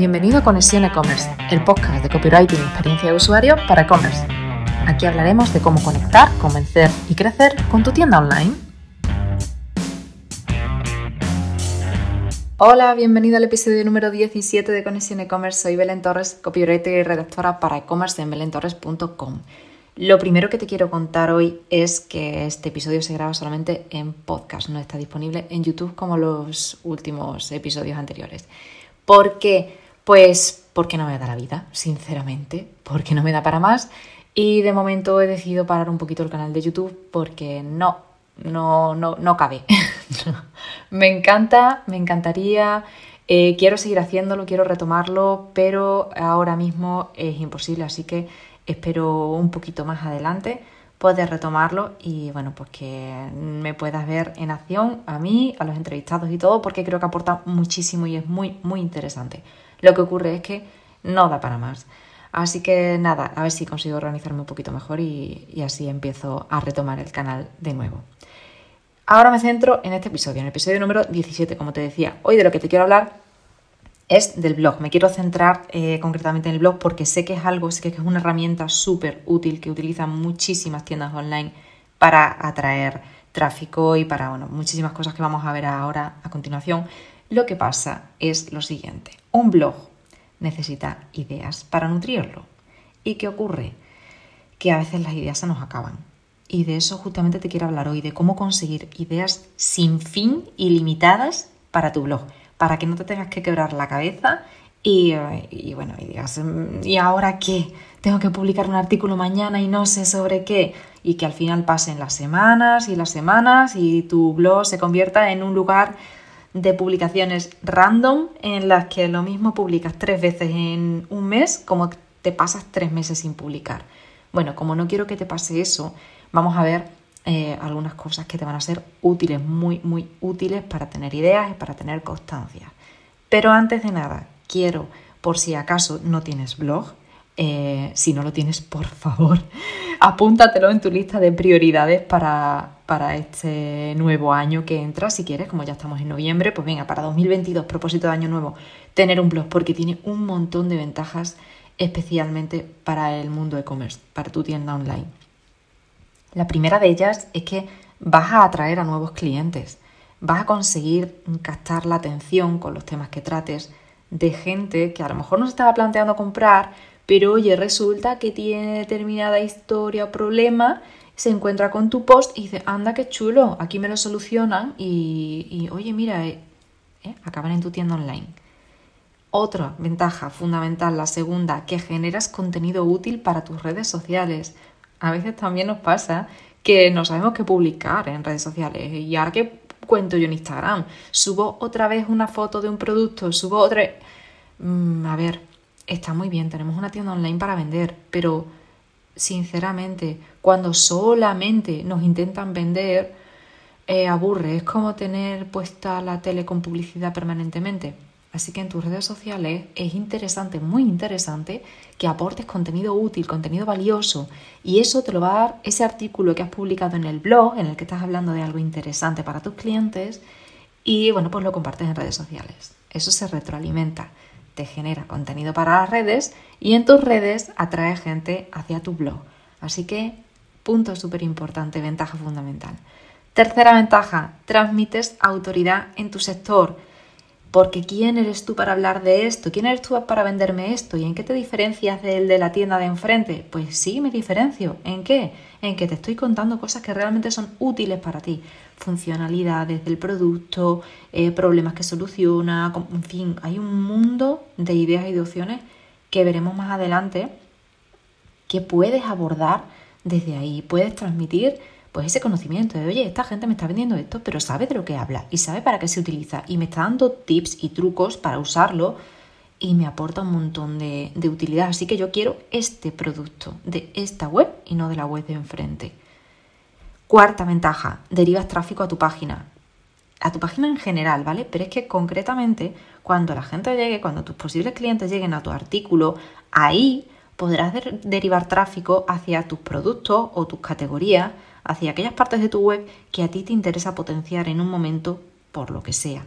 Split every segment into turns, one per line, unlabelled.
Bienvenido a Conexión E-Commerce, el podcast de copywriting y experiencia de usuario para e-commerce. Aquí hablaremos de cómo conectar, convencer y crecer con tu tienda online. Hola, bienvenido al episodio número 17 de Conexión E-Commerce. Soy Belén Torres, copywriter y redactora para e-commerce en belentorres.com. Lo primero que te quiero contar hoy es que este episodio se graba solamente en podcast, no está disponible en YouTube como los últimos episodios anteriores. ¿Por qué? Pues porque no me da la vida, sinceramente, porque no me da para más. Y de momento he decidido parar un poquito el canal de YouTube porque no, no, no, no cabe. me encanta, me encantaría, eh, quiero seguir haciéndolo, quiero retomarlo, pero ahora mismo es imposible, así que espero un poquito más adelante poder retomarlo y bueno, pues que me puedas ver en acción a mí, a los entrevistados y todo, porque creo que aporta muchísimo y es muy, muy interesante. Lo que ocurre es que no da para más. Así que nada, a ver si consigo organizarme un poquito mejor y, así empiezo a retomar el canal de nuevo. Ahora me centro en este episodio, en el episodio número 17, como te decía. Hoy de lo que te quiero hablar es del blog. Me quiero centrar eh, concretamente en el blog porque sé que es algo, sé que es una herramienta súper útil que utilizan muchísimas tiendas online para atraer tráfico y para bueno, muchísimas cosas que vamos a ver ahora a continuación. Lo que pasa es lo siguiente. Un blog necesita ideas para nutrirlo. ¿Y qué ocurre? Que a veces las ideas se nos acaban. Y de eso justamente te quiero hablar hoy, de cómo conseguir ideas sin fin, ilimitadas para tu blog, para que no te tengas que quebrar la cabeza y, bueno, y digas, mm, ¿y ahora qué? Tengo que publicar un artículo mañana y no sé sobre qué. Y que al final pasen las semanas y las semanas y tu blog se convierta en un lugar de publicaciones random en las que lo mismo publicas tres veces en un mes como te pasas tres meses sin publicar. Bueno, como no quiero que te pase eso, vamos a ver eh, algunas cosas que te van a ser útiles, muy, muy útiles para tener ideas y para tener constancia. Pero antes de nada, quiero, por si acaso no tienes blog, eh, si no lo tienes, por favor, apúntatelo en tu lista de prioridades para, para este nuevo año que entra. Si quieres, como ya estamos en noviembre, pues venga, para 2022, propósito de año nuevo, tener un blog, porque tiene un montón de ventajas, especialmente para el mundo e-commerce, para tu tienda online. La primera de ellas es que vas a atraer a nuevos clientes, vas a conseguir captar la atención con los temas que trates de gente que a lo mejor no se estaba planteando comprar, pero oye, resulta que tiene determinada historia o problema, se encuentra con tu post y dice, anda, qué chulo, aquí me lo solucionan y, oye, mira, eh, eh, acaban en tu tienda online. Otra ventaja fundamental, la segunda, que generas contenido útil para tus redes sociales a veces también nos pasa que no sabemos qué publicar en redes sociales. Y ahora que cuento yo en Instagram, subo otra vez una foto de un producto, subo otra... Mm, a ver, está muy bien, tenemos una tienda online para vender, pero sinceramente, cuando solamente nos intentan vender, eh, aburre. Es como tener puesta la tele con publicidad permanentemente. Así que en tus redes sociales es interesante, muy interesante, que aportes contenido útil, contenido valioso. Y eso te lo va a dar ese artículo que has publicado en el blog, en el que estás hablando de algo interesante para tus clientes. Y bueno, pues lo compartes en redes sociales. Eso se retroalimenta, te genera contenido para las redes y en tus redes atrae gente hacia tu blog. Así que, punto súper importante, ventaja fundamental. Tercera ventaja, transmites autoridad en tu sector porque ¿quién eres tú para hablar de esto? ¿Quién eres tú para venderme esto? ¿Y en qué te diferencias del de la tienda de enfrente? Pues sí, me diferencio. ¿En qué? En que te estoy contando cosas que realmente son útiles para ti. Funcionalidades del producto, eh, problemas que soluciona, en fin, hay un mundo de ideas y de opciones que veremos más adelante que puedes abordar desde ahí. Puedes transmitir pues ese conocimiento de, oye, esta gente me está vendiendo esto, pero sabe de lo que habla y sabe para qué se utiliza y me está dando tips y trucos para usarlo y me aporta un montón de, utilidad. Así que yo quiero este producto de esta web y no de la web de enfrente. Cuarta ventaja, derivas tráfico a tu página. A tu página en general, ¿vale? Pero es que concretamente cuando la gente llegue, cuando tus posibles clientes lleguen a tu artículo, ahí podrás derivar tráfico hacia tus productos o tus categorías hacia aquellas partes de tu web que a ti te interesa potenciar en un momento por lo que sea.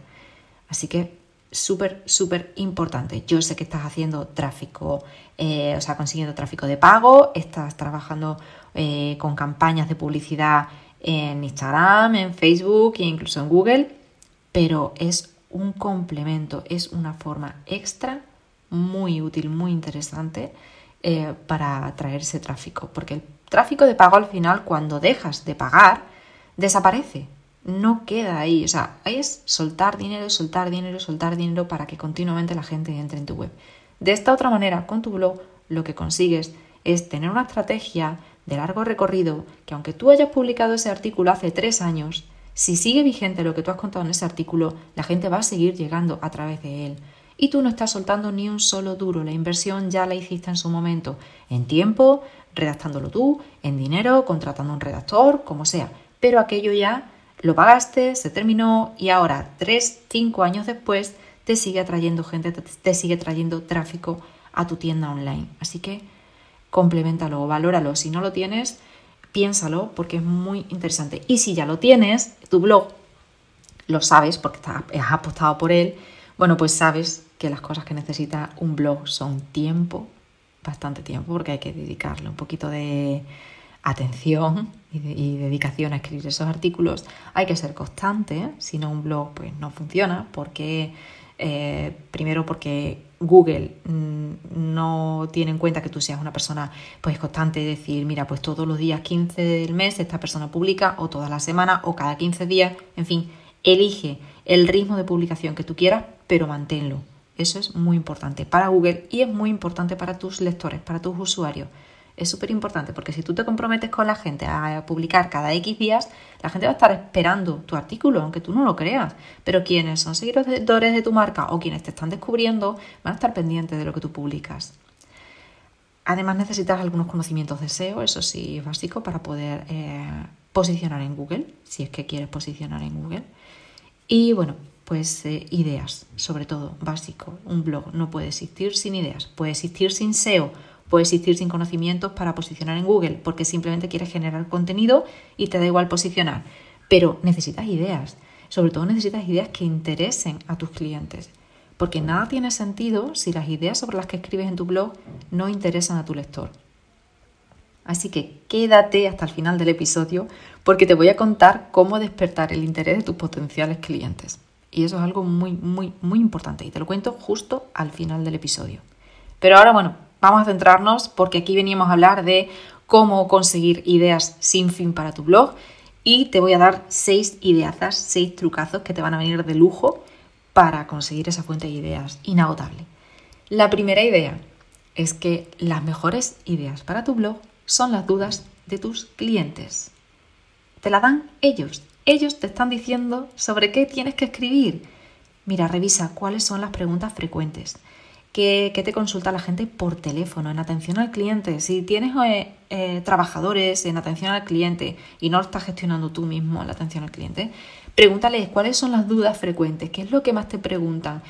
Así que súper, súper importante. Yo sé que estás haciendo tráfico, eh, o sea, consiguiendo tráfico de pago, estás trabajando eh, con campañas de publicidad en Instagram, en Facebook e incluso en Google, pero es un complemento, es una forma extra muy útil, muy interesante eh, para atraer ese tráfico, porque tráfico de pago al final, cuando dejas de pagar, desaparece, no queda ahí, o sea, es soltar dinero, soltar dinero, soltar dinero para que continuamente la gente entre en tu web. De esta otra manera, con tu blog, lo que consigues es tener una estrategia de largo recorrido que aunque tú hayas publicado ese artículo hace tres años, si sigue vigente lo que tú has contado en ese artículo, la gente va a seguir llegando a través de él. Y tú no estás soltando ni un solo duro. La inversión ya la hiciste en su momento. En tiempo, redactándolo tú, en dinero, contratando un redactor, como sea. Pero aquello ya lo pagaste, se terminó y ahora, tres, cinco años después, te sigue atrayendo gente, te sigue trayendo tráfico a tu tienda online. Así que complementalo, valóralo. Si no lo tienes, piénsalo porque es muy interesante. Y si ya lo tienes, tu blog, lo sabes porque has apostado por él, bueno, pues sabes que las cosas que necesita un blog son tiempo, bastante tiempo, porque hay que dedicarle un poquito de atención y, dedicación a escribir esos artículos. Hay que ser constante, si no un blog pues no funciona, porque eh, primero porque Google mm, no tiene en cuenta que tú seas una persona pues constante, decir, mira, pues todos los días 15 del mes esta persona publica, o toda la semana, o cada 15 días, en fin, elige el ritmo de publicación que tú quieras, pero manténlo. Eso es muy importante para Google y es muy importante para tus lectores, para tus usuarios es súper importante porque si tú te comprometes con la gente a publicar cada X días, la gente va a estar esperando tu artículo, aunque tú no lo creas. Pero quienes son seguidores de tu marca o quienes te están descubriendo van a estar pendientes de lo que tú publicas. Además necesitas algunos conocimientos de SEO, eso sí es básico para poder eh, posicionar en Google, si es que quieres posicionar en Google. Y bueno, pues eh, ideas, sobre todo, básico. Un blog no puede existir sin ideas, puede existir sin SEO puede existir sin conocimientos para posicionar en Google, porque simplemente quieres generar contenido y te da igual posicionar. Pero necesitas ideas, sobre todo necesitas ideas que interesen a tus clientes, porque nada tiene sentido si las ideas sobre las que escribes en tu blog no interesan a tu lector. Así que quédate hasta el final del episodio porque te voy a contar cómo despertar el interés de tus potenciales clientes. Y eso es algo muy, muy, muy importante y te lo cuento justo al final del episodio. Pero ahora, bueno, Vamos a centrarnos porque aquí veníamos a hablar de cómo conseguir ideas sin fin para tu blog y te voy a dar seis ideazas, seis trucazos que te van a venir de lujo para conseguir esa fuente de ideas inagotable. La primera idea es que las mejores ideas para tu blog son las dudas de tus clientes. Te la dan ellos. Ellos te están diciendo sobre qué tienes que escribir. Mira, revisa cuáles son las preguntas frecuentes que, te consulta la gente por teléfono, en atención al cliente. Si tienes eh, eh, trabajadores en atención al cliente y no lo estás gestionando tú mismo la atención al cliente, pregúntales cuáles son las dudas frecuentes, qué es lo que más te preguntan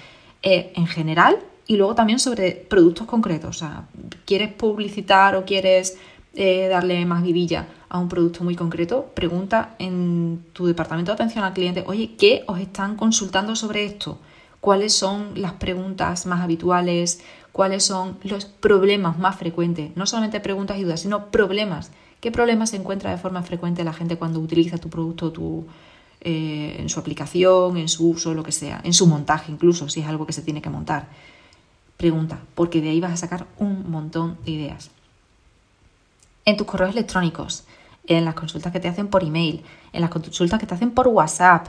eh, en general y luego también sobre productos concretos. O sea, ¿quieres publicitar o quieres darle más vidilla a un producto muy concreto? Pregunta en tu departamento de atención al cliente, oye, ¿qué os están consultando sobre esto? cuáles son las preguntas más habituales, cuáles son los problemas más frecuentes. No solamente preguntas y dudas, sino problemas. ¿Qué problemas se encuentra de forma frecuente la gente cuando utiliza tu producto tu, eh, en su aplicación, en su uso, lo que sea, en su montaje incluso, si es algo que se tiene que montar? Pregunta, porque de ahí vas a sacar un montón de ideas. En tus correos electrónicos, en las consultas que te hacen por email, en las consultas que te hacen por WhatsApp,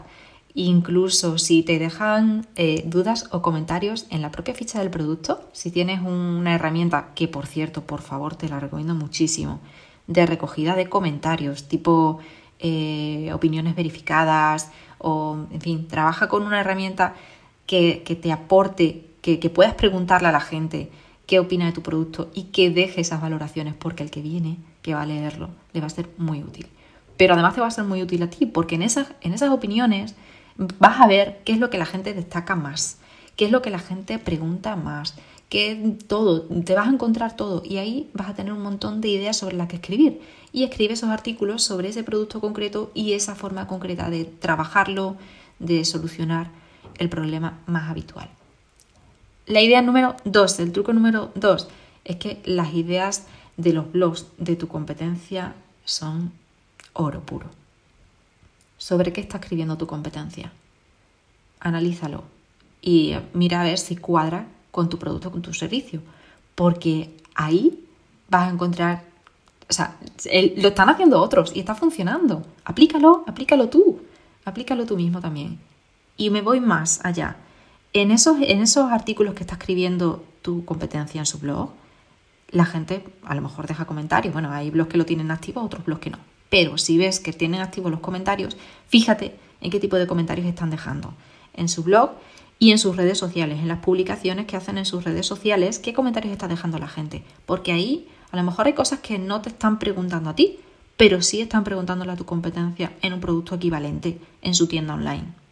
Incluso si te dejan eh, dudas o comentarios en la propia ficha del producto, si tienes una herramienta que, por cierto, por favor, te la recomiendo muchísimo, de recogida de comentarios, tipo eh, opiniones verificadas o, en fin, trabaja con una herramienta que, te aporte, que, que puedas preguntarle a la gente qué opina de tu producto y que deje esas valoraciones, porque el que viene, que va a leerlo, le va a ser muy útil. Pero además te va a ser muy útil a ti, porque en esas, en esas opiniones vas a ver qué es lo que la gente destaca más, qué es lo que la gente pregunta más, qué todo, te vas a encontrar todo y ahí vas a tener un montón de ideas sobre las que escribir y escribe esos artículos sobre ese producto concreto y esa forma concreta de trabajarlo, de solucionar el problema más habitual. La idea número dos, el truco número dos, es que las ideas de los blogs de tu competencia son oro puro. ¿Sobre qué está escribiendo tu competencia? Analízalo y mira a ver si cuadra con tu producto, con tu servicio, porque ahí vas a encontrar, o sea, lo están haciendo otros y está funcionando. Aplícalo, aplícalo tú, aplícalo tú mismo también. Y me voy más allá. En esos, en esos artículos que está escribiendo tu competencia en su blog, la gente a lo mejor deja comentarios. Bueno, hay blogs que lo tienen activo, otros blogs que no. Pero si ves que tienen activos los comentarios, fíjate en qué tipo de comentarios están dejando en su blog y en sus redes sociales, en las publicaciones que hacen en sus redes sociales, qué comentarios está dejando la gente. Porque ahí a lo mejor hay cosas que no te están preguntando a ti, pero sí están preguntándole a tu competencia en un producto equivalente en su tienda online.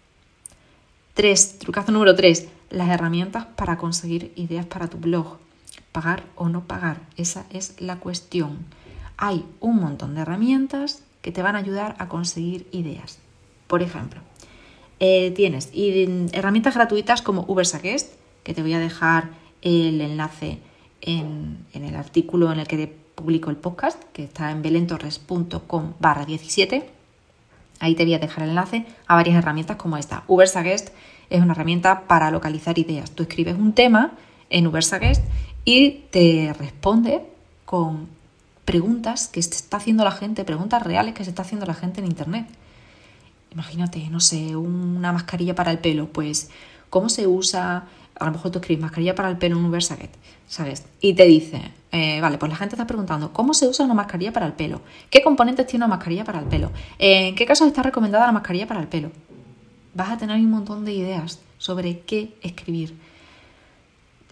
3. Trucazo número 3. Las herramientas para conseguir ideas para tu blog. Pagar o no pagar. Esa es la cuestión. Hay un montón de herramientas que te van a ayudar a conseguir ideas. Por ejemplo, eh, tienes herramientas gratuitas como Ubersuggest, que te voy a dejar el enlace en, en, el artículo en el que te publico el podcast, que está en belentorres.com barra 17 Ahí te voy a dejar el enlace a varias herramientas como esta. Ubersuggest es una herramienta para localizar ideas. Tú escribes un tema en Ubersuggest y te responde con preguntas que se está haciendo la gente, preguntas reales que se está haciendo la gente en Internet. Imagínate, no sé, una mascarilla para el pelo, pues, ¿cómo se usa? A lo mejor tú escribes mascarilla para el pelo en Ubersuggest, ¿sabes? Y te dice, eh, vale, pues la gente está preguntando, ¿cómo se usa una mascarilla para el pelo? ¿Qué componentes tiene una mascarilla para el pelo? ¿En qué casos está recomendada la mascarilla para el pelo? Vas a tener un montón de ideas sobre qué escribir.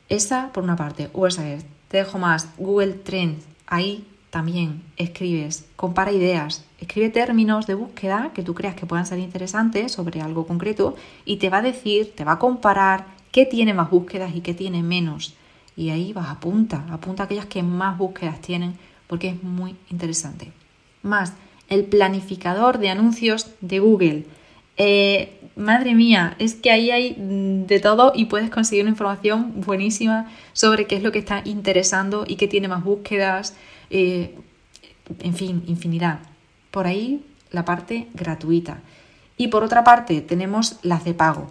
Esa por una parte, USAGER. Te dejo más, Google Trends. Ahí también escribes, compara ideas, escribe términos de búsqueda que tú creas que puedan ser interesantes sobre algo concreto y te va a decir, te va a comparar qué tiene más búsquedas y qué tiene menos y ahí vas, apunta, apunta aquellas que más búsquedas tienen porque es muy interesante. Más, el planificador de anuncios de Google. Eh, madre mía, es que ahí hay de todo y puedes conseguir una información buenísima sobre qué es lo que está interesando y qué tiene más búsquedas. Eh, en fin, infinidad. Por ahí la parte gratuita. Y por otra parte tenemos las de pago.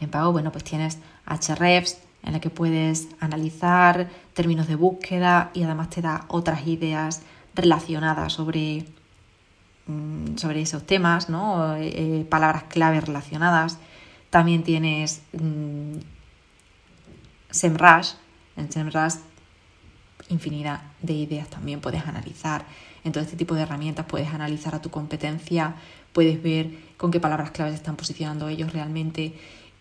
En pago, bueno, pues tienes Hrefs, en la que puedes analizar términos de búsqueda y además te da otras ideas relacionadas sobre, mm, sobre esos temas, ¿no? Eh, palabras clave relacionadas. También tienes mmm, SEMrush. En SEMrush infinidad de ideas también puedes analizar. En todo este tipo de herramientas puedes analizar a tu competencia, puedes ver con qué palabras claves están posicionando ellos realmente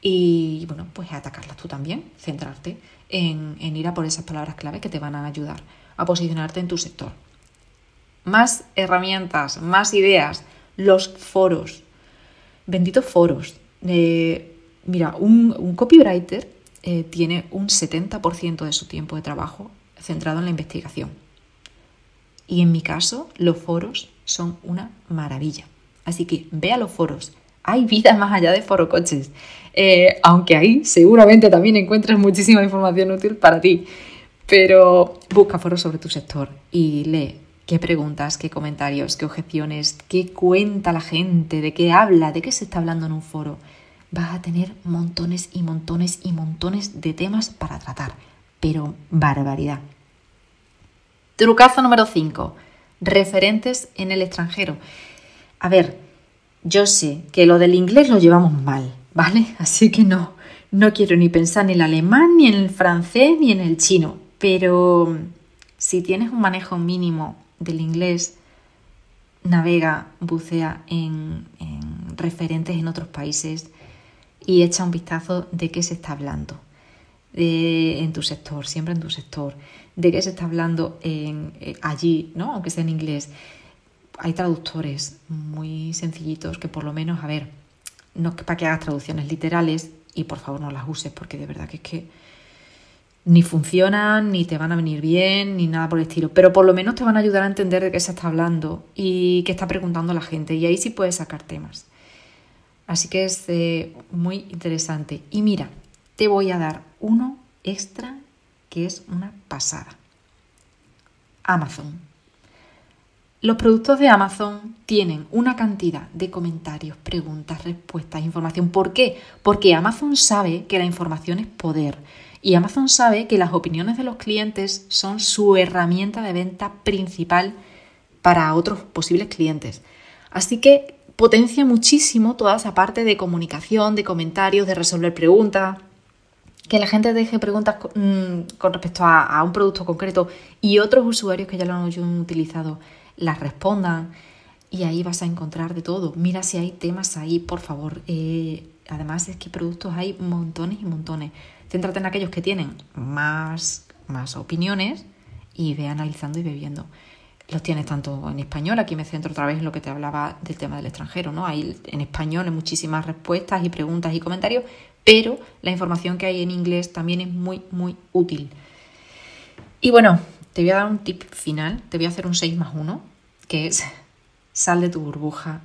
y bueno, pues atacarlas tú también, centrarte en, ir a por esas palabras clave que te van a ayudar a posicionarte en tu sector. Más herramientas, más ideas, los foros. Benditos foros. Eh, mira, un, copywriter eh, tiene un 70% de su tiempo de trabajo centrado en la investigación. Y en mi caso, los foros son una maravilla. Así que ve a los foros, hay vida más allá de forocoches. Eh, aunque ahí seguramente también encuentres muchísima información útil para ti. Pero busca foros sobre tu sector y lee qué preguntas, qué comentarios, qué objeciones, qué cuenta la gente, de qué habla, de qué se está hablando en un foro. Vas a tener montones y montones y montones de temas para tratar, pero barbaridad. Trucazo número 5. Referentes en el extranjero. A ver, yo sé que lo del inglés lo llevamos mal, ¿vale? Así que no, no quiero ni pensar en el alemán, ni en el francés, ni en el chino. Pero si tienes un manejo mínimo del inglés, navega, bucea en, referentes en otros países y echa un vistazo de qué se está hablando en tu sector, siempre en tu sector, de qué se está hablando en, eh, allí, ¿no? aunque sea en inglés hay traductores muy sencillitos que por lo menos, a ver, no es para que hagas traducciones literales y por favor no las uses porque de verdad que es que ni funcionan, ni te van a venir bien, ni nada por el estilo, pero por lo menos te van a ayudar a entender de qué se está hablando y qué está preguntando la gente y ahí sí puedes sacar temas. Así que es eh, muy interesante. Y mira, te voy a dar uno extra que es una pasada. Amazon. Los productos de Amazon tienen una cantidad de comentarios, preguntas, respuestas, información. ¿Por qué? Porque Amazon sabe que la información es poder y Amazon sabe que las opiniones de los clientes son su herramienta de venta principal para otros posibles clientes. Así que potencia muchísimo toda esa parte de comunicación, de comentarios, de resolver preguntas, que la gente deje preguntas mm, con, respecto a, un producto concreto y otros usuarios que ya lo han utilizado las respondan y ahí vas a encontrar de todo. Mira si hay temas ahí, por favor. Eh, además es que productos hay montones y montones. Céntrate en aquellos que tienen más, más opiniones y ve analizando y bebiendo. Los tienes tanto en español, aquí me centro otra vez en lo que te hablaba del tema del extranjero, ¿no? Hay en español muchísimas respuestas y preguntas y comentarios, pero la información que hay en inglés también es muy, muy útil. Y bueno, te voy a dar un tip final, te voy a hacer un 6 más 1, que es sal de tu burbuja,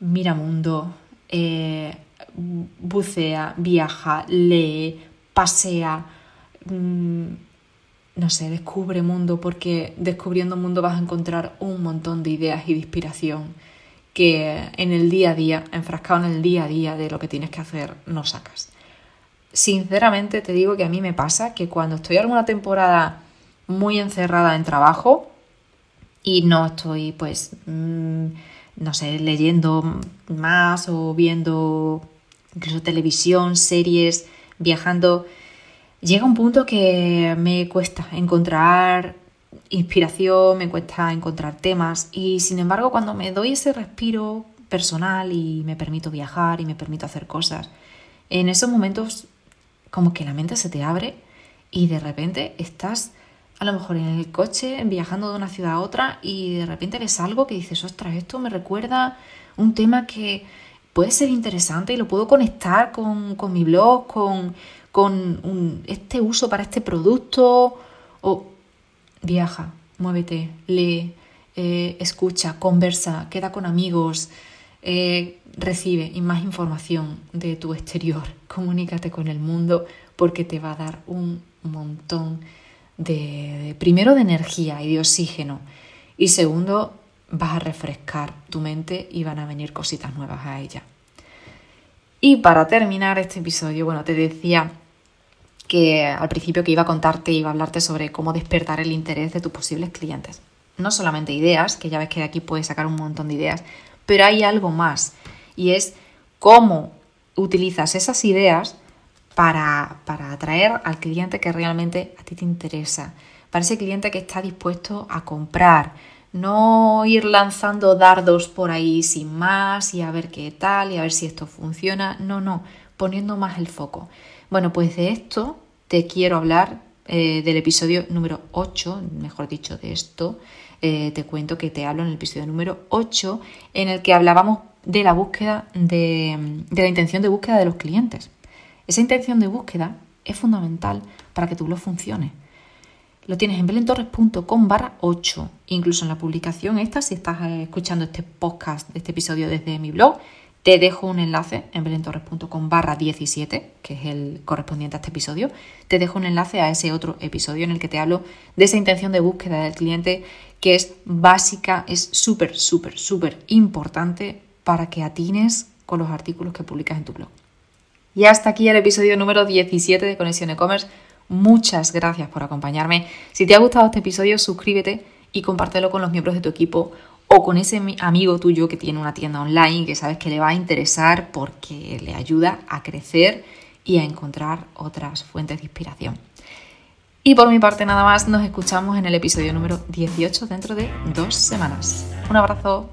mira mundo, eh, bucea, viaja, lee, pasea, mm, no sé, descubre mundo, porque descubriendo mundo vas a encontrar un montón de ideas y de inspiración que en el día a día, enfrascado en el día a día de lo que tienes que hacer, no sacas. Sinceramente te digo que a mí me pasa que cuando estoy alguna temporada muy encerrada en trabajo y no estoy pues, mm, no sé, leyendo más o viendo incluso televisión, series, viajando, llega un punto que me cuesta encontrar inspiración, me cuesta encontrar temas y sin embargo cuando me doy ese respiro personal y me permito viajar y me permito hacer cosas, en esos momentos como que la mente se te abre y de repente estás a lo mejor en el coche viajando de una ciudad a otra y de repente ves algo que dices, ostras, esto me recuerda un tema que puede ser interesante y lo puedo conectar con, mi blog, con, con este uso para este producto o viaja, muévete, lee, eh, escucha, conversa, queda con amigos, eh, recibe más información de tu exterior, comunícate con el mundo porque te va a dar un montón de, primero de energía y de oxígeno y segundo vas a refrescar tu mente y van a venir cositas nuevas a ella. Y para terminar este episodio, bueno, te decía que al principio que iba a contarte, iba a hablarte sobre cómo despertar el interés de tus posibles clientes. No solamente ideas, que ya ves que de aquí puedes sacar un montón de ideas, pero hay algo más y es cómo utilizas esas ideas para, para atraer al cliente que realmente a ti te interesa, para ese cliente que está dispuesto a comprar, no ir lanzando dardos por ahí sin más y a ver qué tal y a ver si esto funciona, no, no, poniendo más el foco. Bueno, pues de esto te quiero hablar eh, del episodio número 8, mejor dicho, de esto. Eh, te cuento que te hablo en el episodio número 8, en el que hablábamos de la búsqueda, de, de la intención de búsqueda de los clientes. Esa intención de búsqueda es fundamental para que tu blog funcione. Lo tienes en belentorres.com barra 8. Incluso en la publicación esta, si estás eh, escuchando este podcast, este episodio desde mi blog, te dejo un enlace en belentorres.com barra 17, que es el correspondiente a este episodio. Te dejo un enlace a ese otro episodio en el que te hablo de esa intención de búsqueda del cliente que es básica, es súper, súper, súper importante para que atines con los artículos que publicas en tu blog. Y hasta aquí el episodio número 17 de Conexión E-Commerce. Muchas gracias por acompañarme. Si te ha gustado este episodio, suscríbete y compártelo con los miembros de tu equipo o con ese amigo tuyo que tiene una tienda online que sabes que le va a interesar porque le ayuda a crecer y a encontrar otras fuentes de inspiración. Y por mi parte nada más, nos escuchamos en el episodio número 18 dentro de dos semanas. Un abrazo.